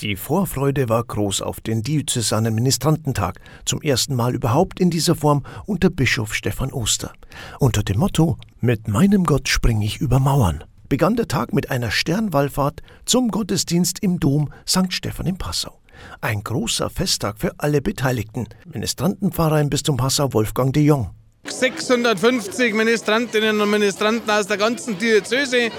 Die Vorfreude war groß auf den diözesanen Ministrantentag, zum ersten Mal überhaupt in dieser Form unter Bischof Stefan Oster. Unter dem Motto Mit meinem Gott spring ich über Mauern begann der Tag mit einer Sternwallfahrt zum Gottesdienst im Dom St. Stephan in Passau. Ein großer Festtag für alle Beteiligten. Ministrantenpfarrer im Bistum Passau Wolfgang de Jong. 650 Ministrantinnen und Ministranten aus der ganzen Diözese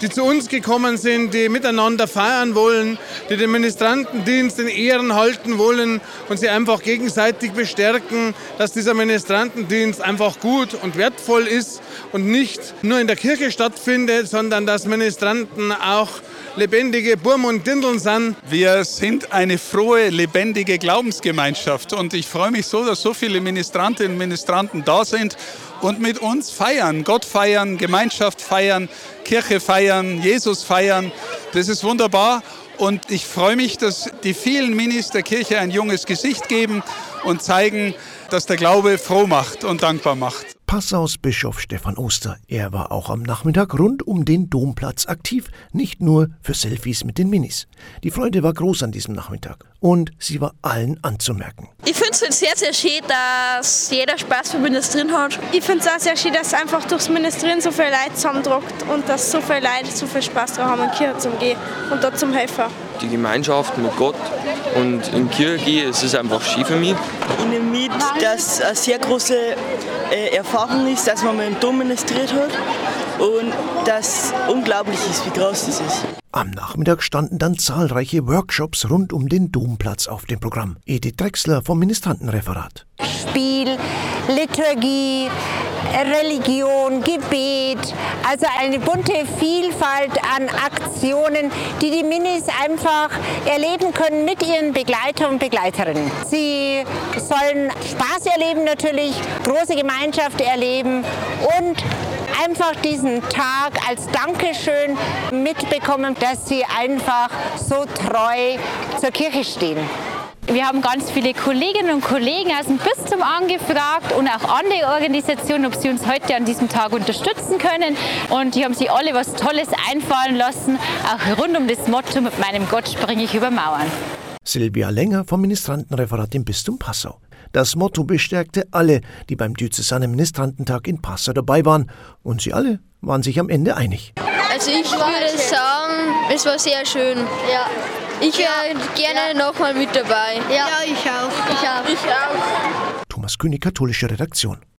die zu uns gekommen sind, die miteinander feiern wollen, die den Ministrantendienst in Ehren halten wollen und sie einfach gegenseitig bestärken, dass dieser Ministrantendienst einfach gut und wertvoll ist und nicht nur in der Kirche stattfindet, sondern dass Ministranten auch lebendige Burm und Dindeln sind. Wir sind eine frohe, lebendige Glaubensgemeinschaft und ich freue mich so, dass so viele Ministrantinnen und Ministranten da sind und mit uns feiern, Gott feiern, Gemeinschaft feiern, Kirche feiern, Jesus feiern. Das ist wunderbar und ich freue mich, dass die vielen Minis der Kirche ein junges Gesicht geben und zeigen, dass der Glaube froh macht und dankbar macht. Passaus Bischof Stefan Oster. Er war auch am Nachmittag rund um den Domplatz aktiv, nicht nur für Selfies mit den Minis. Die Freude war groß an diesem Nachmittag und sie war allen anzumerken. Ich finde es sehr, sehr schön, dass jeder Spaß für Ministrin hat. Ich finde es auch sehr schön, dass einfach durchs Ministrin so viel Leute zusammendruckt und dass so viele Leute so viel Spaß daran haben, in die Kirche zu gehen und dort zum helfen. Die Gemeinschaft mit Gott und in die Kirche gehen, es ist einfach schön für mich. Ich nehme mit, dass eine sehr große äh, Erfahrung ist, dass man mal im Dom ministriert hat und dass unglaublich ist, wie groß das ist. Am Nachmittag standen dann zahlreiche Workshops rund um den Domplatz auf dem Programm. Edith Drechsler vom Ministrantenreferat. Spiel, Liturgie, Religion, Gebet, also eine bunte Vielfalt an Aktionen, die die Minis einfach erleben können mit ihren Begleiter und Begleiterinnen. Sie sollen Spaß erleben natürlich, große Gemeinschaft erleben und einfach diesen Tag als Dankeschön mitbekommen, dass sie einfach so treu zur Kirche stehen. Wir haben ganz viele Kolleginnen und Kollegen aus dem Bistum angefragt und auch andere Organisationen, ob sie uns heute an diesem Tag unterstützen können. Und die haben sich alle was Tolles einfallen lassen, auch rund um das Motto, mit meinem Gott springe ich über Mauern. Silvia Länger vom Ministrantenreferat im Bistum Passau. Das Motto bestärkte alle, die beim Diözesanen Ministrantentag in Passau dabei waren. Und sie alle waren sich am Ende einig. Also ich würde sagen, es war sehr schön. Ja. Ich wäre gerne nochmal mit dabei. Ja, ja ich auch. Ich auch. Ich auch. Thomas König, katholische Redaktion.